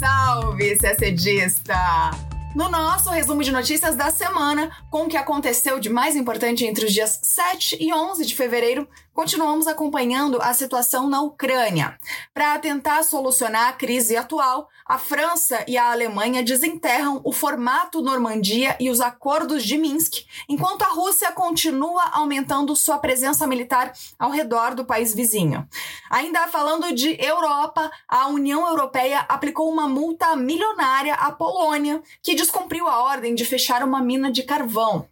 Salve, CSDista! No nosso resumo de notícias da semana, com o que aconteceu de mais importante entre os dias 7 e 11 de fevereiro, continuamos acompanhando a situação na Ucrânia. Para tentar solucionar a crise atual, a França e a Alemanha desenterram o formato Normandia e os acordos de Minsk, enquanto a Rússia continua aumentando sua presença militar ao redor do país vizinho. Ainda falando de Europa, a União Europeia aplicou uma multa milionária à Polônia, que descumpriu a ordem de fechar uma mina de carvão.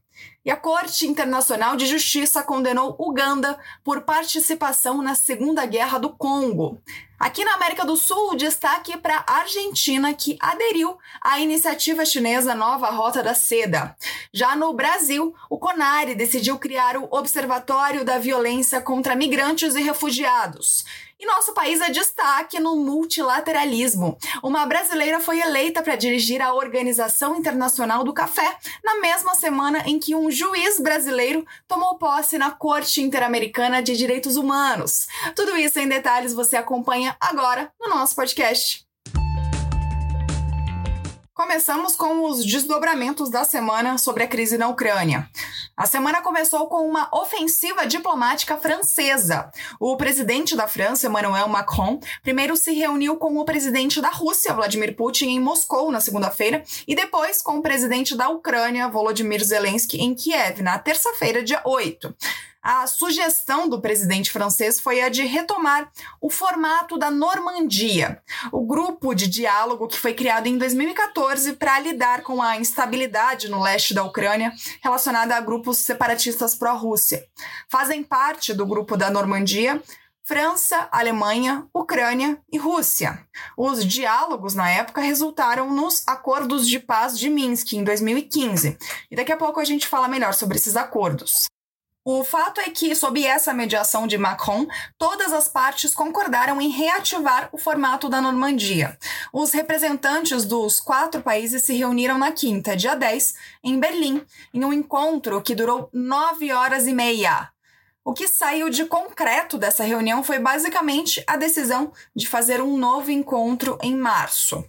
E a Corte Internacional de Justiça condenou Uganda por participação na Segunda Guerra do Congo. Aqui na América do Sul, destaque para a Argentina, que aderiu à iniciativa chinesa Nova Rota da Seda. Já no Brasil, o CONARE decidiu criar o Observatório da Violência contra Migrantes e Refugiados. E nosso país é destaque no multilateralismo. Uma brasileira foi eleita para dirigir a Organização Internacional do Café, na mesma semana em que um juiz brasileiro tomou posse na Corte Interamericana de Direitos Humanos. Tudo isso em detalhes você acompanha agora no nosso podcast. Começamos com os desdobramentos da semana sobre a crise na Ucrânia. A semana começou com uma ofensiva diplomática francesa. O presidente da França, Emmanuel Macron, primeiro se reuniu com o presidente da Rússia, Vladimir Putin, em Moscou na segunda-feira, e depois com o presidente da Ucrânia, Volodymyr Zelensky, em Kiev, na terça-feira, dia 8. A sugestão do presidente francês foi a de retomar o formato da Normandia, o grupo de diálogo que foi criado em 2014 para lidar com a instabilidade no leste da Ucrânia relacionada a grupos separatistas pró-Rússia. Fazem parte do grupo da Normandia França, Alemanha, Ucrânia e Rússia. Os diálogos na época resultaram nos Acordos de Paz de Minsk em 2015. E daqui a pouco a gente fala melhor sobre esses acordos. O fato é que, sob essa mediação de Macron, todas as partes concordaram em reativar o formato da Normandia. Os representantes dos quatro países se reuniram na quinta, dia 10, em Berlim, em um encontro que durou nove horas e meia. O que saiu de concreto dessa reunião foi basicamente a decisão de fazer um novo encontro em março.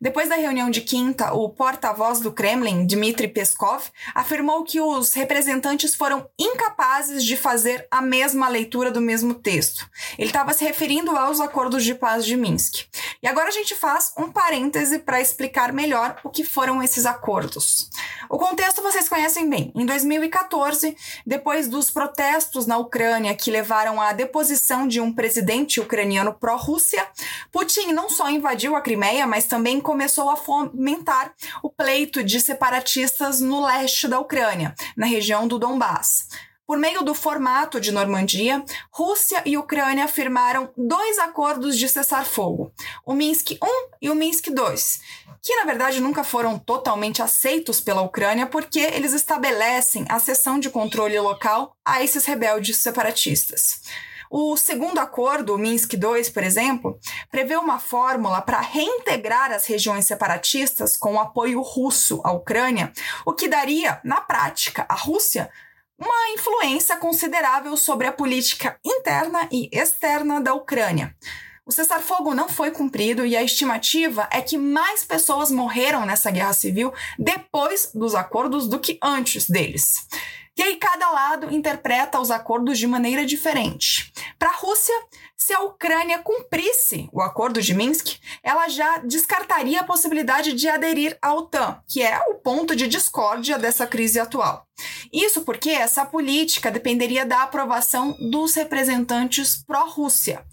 Depois da reunião de quinta, o porta-voz do Kremlin, Dmitry Peskov, afirmou que os representantes foram incapazes de fazer a mesma leitura do mesmo texto. Ele estava se referindo aos acordos de paz de Minsk. E agora a gente faz um parêntese para explicar melhor o que foram esses acordos. O contexto vocês conhecem bem. Em 2014, depois dos protestos na Ucrânia que levaram à deposição de um presidente ucraniano pró-Rússia, Putin não só invadiu a Crimeia, mas também começou a fomentar o pleito de separatistas no leste da Ucrânia, na região do Donbass. Por meio do formato de Normandia, Rússia e Ucrânia firmaram dois acordos de cessar-fogo, o Minsk I e o Minsk II, que na verdade nunca foram totalmente aceitos pela Ucrânia porque eles estabelecem a cessão de controle local a esses rebeldes separatistas. O segundo acordo, o Minsk II, por exemplo, prevê uma fórmula para reintegrar as regiões separatistas com o apoio russo à Ucrânia, o que daria, na prática, à Rússia uma influência considerável sobre a política interna e externa da Ucrânia. O cessar-fogo não foi cumprido e a estimativa é que mais pessoas morreram nessa guerra civil depois dos acordos do que antes deles. E aí cada lado interpreta os acordos de maneira diferente. Para a Rússia, se a Ucrânia cumprisse o acordo de Minsk, ela já descartaria a possibilidade de aderir à OTAN, que é o ponto de discórdia dessa crise atual. Isso porque essa política dependeria da aprovação dos representantes pró-Rússia,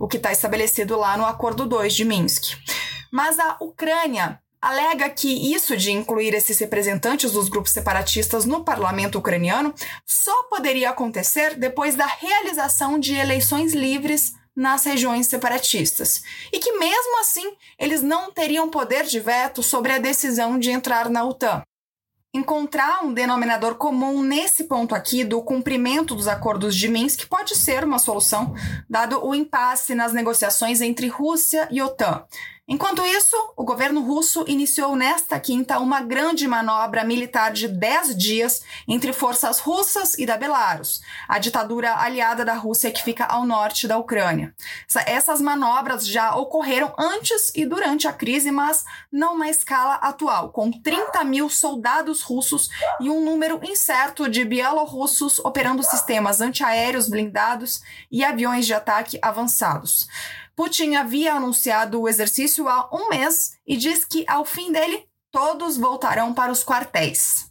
o que está estabelecido lá no Acordo 2 de Minsk. Mas a Ucrânia alega que isso de incluir esses representantes dos grupos separatistas no parlamento ucraniano só poderia acontecer depois da realização de eleições livres nas regiões separatistas, e que mesmo assim eles não teriam poder de veto sobre a decisão de entrar na OTAN. Encontrar um denominador comum nesse ponto aqui do cumprimento dos acordos de Minsk pode ser uma solução, dado o impasse nas negociações entre Rússia e OTAN. Enquanto isso, o governo russo iniciou nesta quinta uma grande manobra militar de 10 dias entre forças russas e da Belarus, a ditadura aliada da Rússia que fica ao norte da Ucrânia. Essas manobras já ocorreram antes e durante a crise, mas não na escala atual, com 30 mil soldados russos e um número incerto de bielorrussos operando sistemas antiaéreos blindados e aviões de ataque avançados. Putin havia anunciado o exercício há um mês e diz que, ao fim dele, todos voltarão para os quartéis.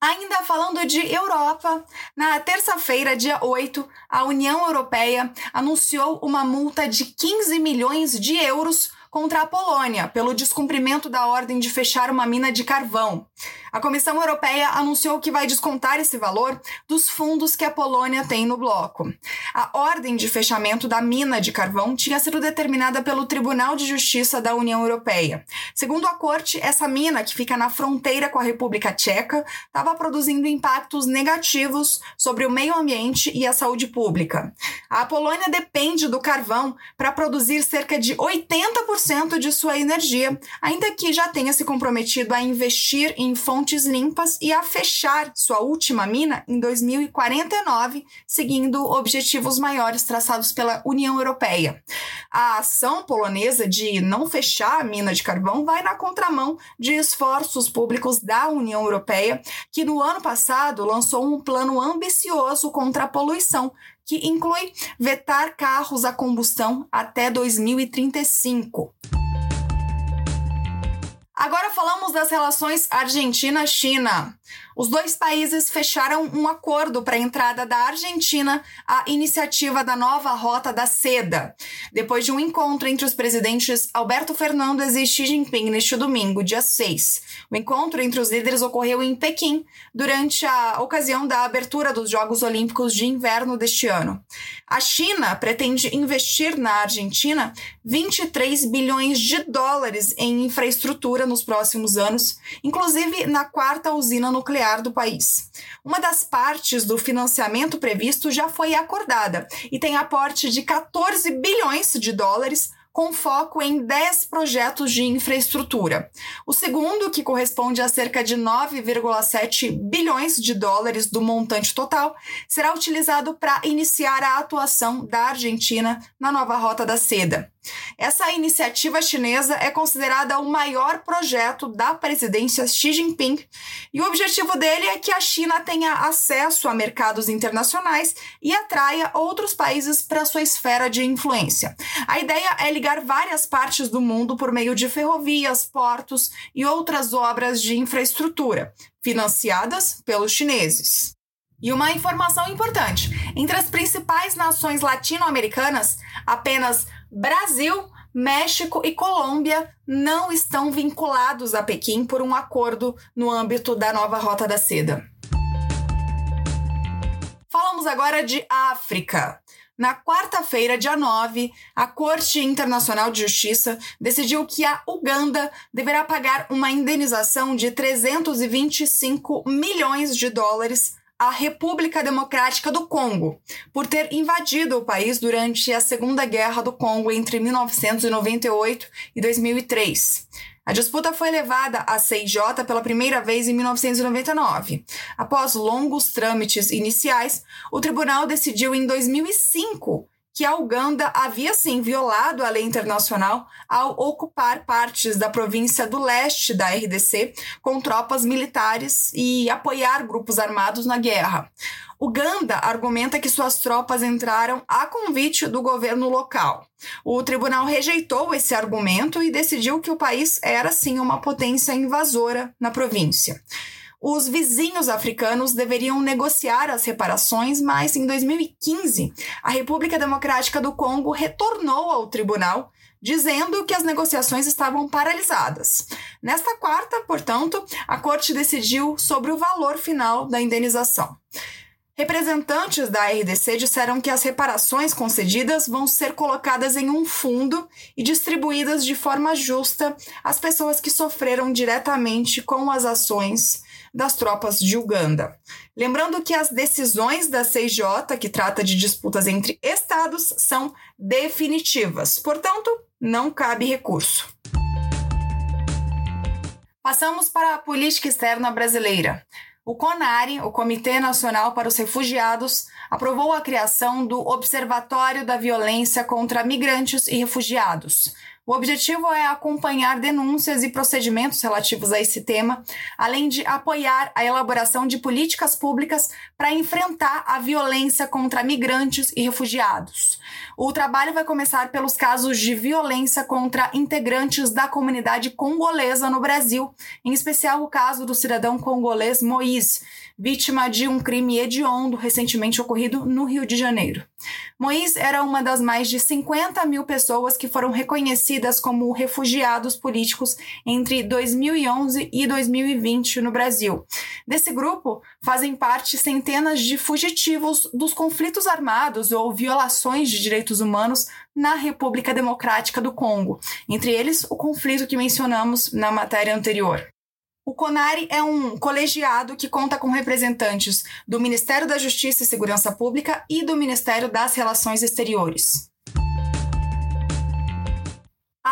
Ainda falando de Europa, na terça-feira, dia 8, a União Europeia anunciou uma multa de 15 milhões de euros contra a Polônia pelo descumprimento da ordem de fechar uma mina de carvão. A Comissão Europeia anunciou que vai descontar esse valor dos fundos que a Polônia tem no bloco. A ordem de fechamento da mina de carvão tinha sido determinada pelo Tribunal de Justiça da União Europeia. Segundo a corte, essa mina, que fica na fronteira com a República Tcheca, estava produzindo impactos negativos sobre o meio ambiente e a saúde pública. A Polônia depende do carvão para produzir cerca de 80% de sua energia, ainda que já tenha se comprometido a investir em fontes fontes limpas e a fechar sua última mina em 2049, seguindo objetivos maiores traçados pela União Europeia. A ação polonesa de não fechar a mina de carvão vai na contramão de esforços públicos da União Europeia, que no ano passado lançou um plano ambicioso contra a poluição, que inclui vetar carros a combustão até 2035. Agora falamos das relações Argentina-China. Os dois países fecharam um acordo para a entrada da Argentina à iniciativa da nova Rota da Seda, depois de um encontro entre os presidentes Alberto Fernandes e Xi Jinping neste domingo, dia 6. O encontro entre os líderes ocorreu em Pequim, durante a ocasião da abertura dos Jogos Olímpicos de Inverno deste ano. A China pretende investir na Argentina 23 bilhões de dólares em infraestrutura nos próximos anos, inclusive na quarta usina nuclear do país. Uma das partes do financiamento previsto já foi acordada e tem aporte de 14 bilhões de dólares com foco em 10 projetos de infraestrutura. O segundo, que corresponde a cerca de 9,7 bilhões de dólares do montante total, será utilizado para iniciar a atuação da Argentina na nova Rota da Seda. Essa iniciativa chinesa é considerada o maior projeto da presidência Xi Jinping e o objetivo dele é que a China tenha acesso a mercados internacionais e atraia outros países para sua esfera de influência. A ideia é ligar várias partes do mundo por meio de ferrovias, portos e outras obras de infraestrutura, financiadas pelos chineses. E uma informação importante: entre as principais nações latino-americanas, apenas Brasil, México e Colômbia não estão vinculados a Pequim por um acordo no âmbito da nova Rota da Seda. Falamos agora de África. Na quarta-feira, dia 9, a Corte Internacional de Justiça decidiu que a Uganda deverá pagar uma indenização de 325 milhões de dólares a República Democrática do Congo, por ter invadido o país durante a Segunda Guerra do Congo entre 1998 e 2003. A disputa foi levada à CIJ pela primeira vez em 1999. Após longos trâmites iniciais, o tribunal decidiu em 2005 que a Uganda havia sim violado a lei internacional ao ocupar partes da província do leste da RDC com tropas militares e apoiar grupos armados na guerra. Uganda argumenta que suas tropas entraram a convite do governo local. O tribunal rejeitou esse argumento e decidiu que o país era sim uma potência invasora na província os vizinhos africanos deveriam negociar as reparações, mas em 2015, a República Democrática do Congo retornou ao tribunal dizendo que as negociações estavam paralisadas. Nesta quarta, portanto, a corte decidiu sobre o valor final da indenização. Representantes da RDC disseram que as reparações concedidas vão ser colocadas em um fundo e distribuídas de forma justa às pessoas que sofreram diretamente com as ações das tropas de Uganda. Lembrando que as decisões da CIJ, que trata de disputas entre estados, são definitivas, portanto, não cabe recurso. Passamos para a política externa brasileira. O CONARE, o Comitê Nacional para os Refugiados, aprovou a criação do Observatório da Violência contra Migrantes e Refugiados, o objetivo é acompanhar denúncias e procedimentos relativos a esse tema, além de apoiar a elaboração de políticas públicas para enfrentar a violência contra migrantes e refugiados. O trabalho vai começar pelos casos de violência contra integrantes da comunidade congolesa no Brasil, em especial o caso do cidadão congolês Moïse, vítima de um crime hediondo recentemente ocorrido no Rio de Janeiro. Moïse era uma das mais de 50 mil pessoas que foram reconhecidas como refugiados políticos entre 2011 e 2020 no Brasil. Desse grupo fazem parte centenas de fugitivos dos conflitos armados ou violações de direitos humanos na República Democrática do Congo, entre eles o conflito que mencionamos na matéria anterior. O CONARE é um colegiado que conta com representantes do Ministério da Justiça e Segurança Pública e do Ministério das Relações Exteriores.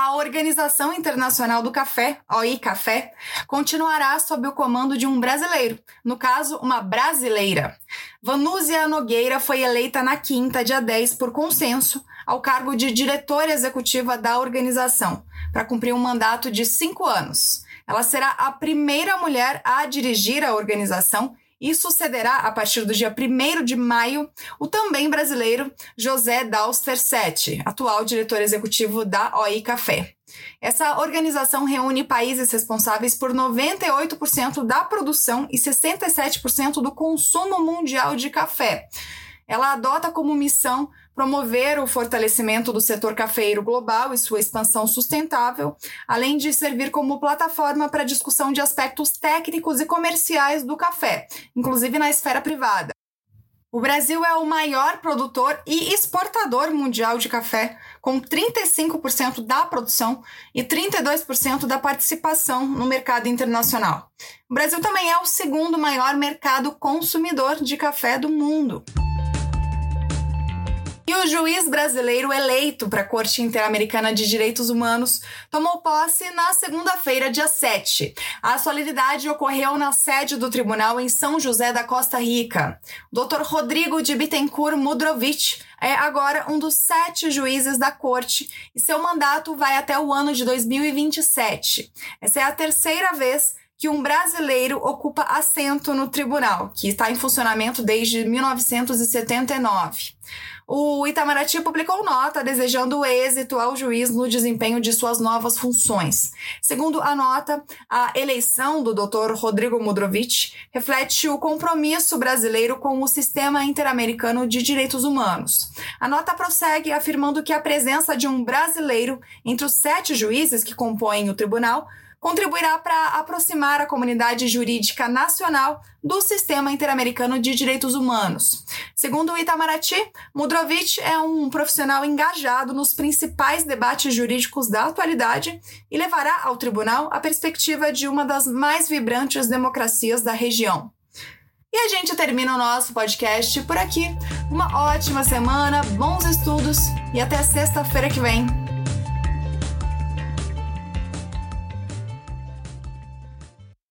A Organização Internacional do Café, OI Café, continuará sob o comando de um brasileiro, no caso, uma brasileira. Vanúzia Nogueira foi eleita na quinta, dia 10, por consenso, ao cargo de diretora executiva da organização, para cumprir um mandato de cinco anos. Ela será a primeira mulher a dirigir a organização e sucederá, a partir do dia 1 de maio, o também brasileiro José Dauster Sete, atual diretor executivo da OI Café. Essa organização reúne países responsáveis por 98% da produção e 67% do consumo mundial de café. Ela adota como missão promover o fortalecimento do setor cafeiro global e sua expansão sustentável, além de servir como plataforma para discussão de aspectos técnicos e comerciais do café, inclusive na esfera privada. O Brasil é o maior produtor e exportador mundial de café, com 35% da produção e 32% da participação no mercado internacional. O Brasil também é o segundo maior mercado consumidor de café do mundo. E o juiz brasileiro eleito para a Corte Interamericana de Direitos Humanos tomou posse na segunda-feira, dia 7. A solenidade ocorreu na sede do tribunal em São José da Costa Rica. O Dr. Rodrigo de Bittencourt Mudrovich é agora um dos sete juízes da corte e seu mandato vai até o ano de 2027. Essa é a terceira vez que um brasileiro ocupa assento no tribunal, que está em funcionamento desde 1979. O Itamaraty publicou nota desejando êxito ao juiz no desempenho de suas novas funções. Segundo a nota, a eleição do Dr. Rodrigo Mudrovich reflete o compromisso brasileiro com o sistema interamericano de direitos humanos. A nota prossegue afirmando que a presença de um brasileiro entre os sete juízes que compõem o tribunal contribuirá para aproximar a comunidade jurídica nacional do sistema interamericano de direitos humanos. Segundo o Itamaraty, Mudrovich é um profissional engajado nos principais debates jurídicos da atualidade e levará ao tribunal a perspectiva de uma das mais vibrantes democracias da região. E a gente termina o nosso podcast por aqui. Uma ótima semana, bons estudos e até sexta-feira que vem.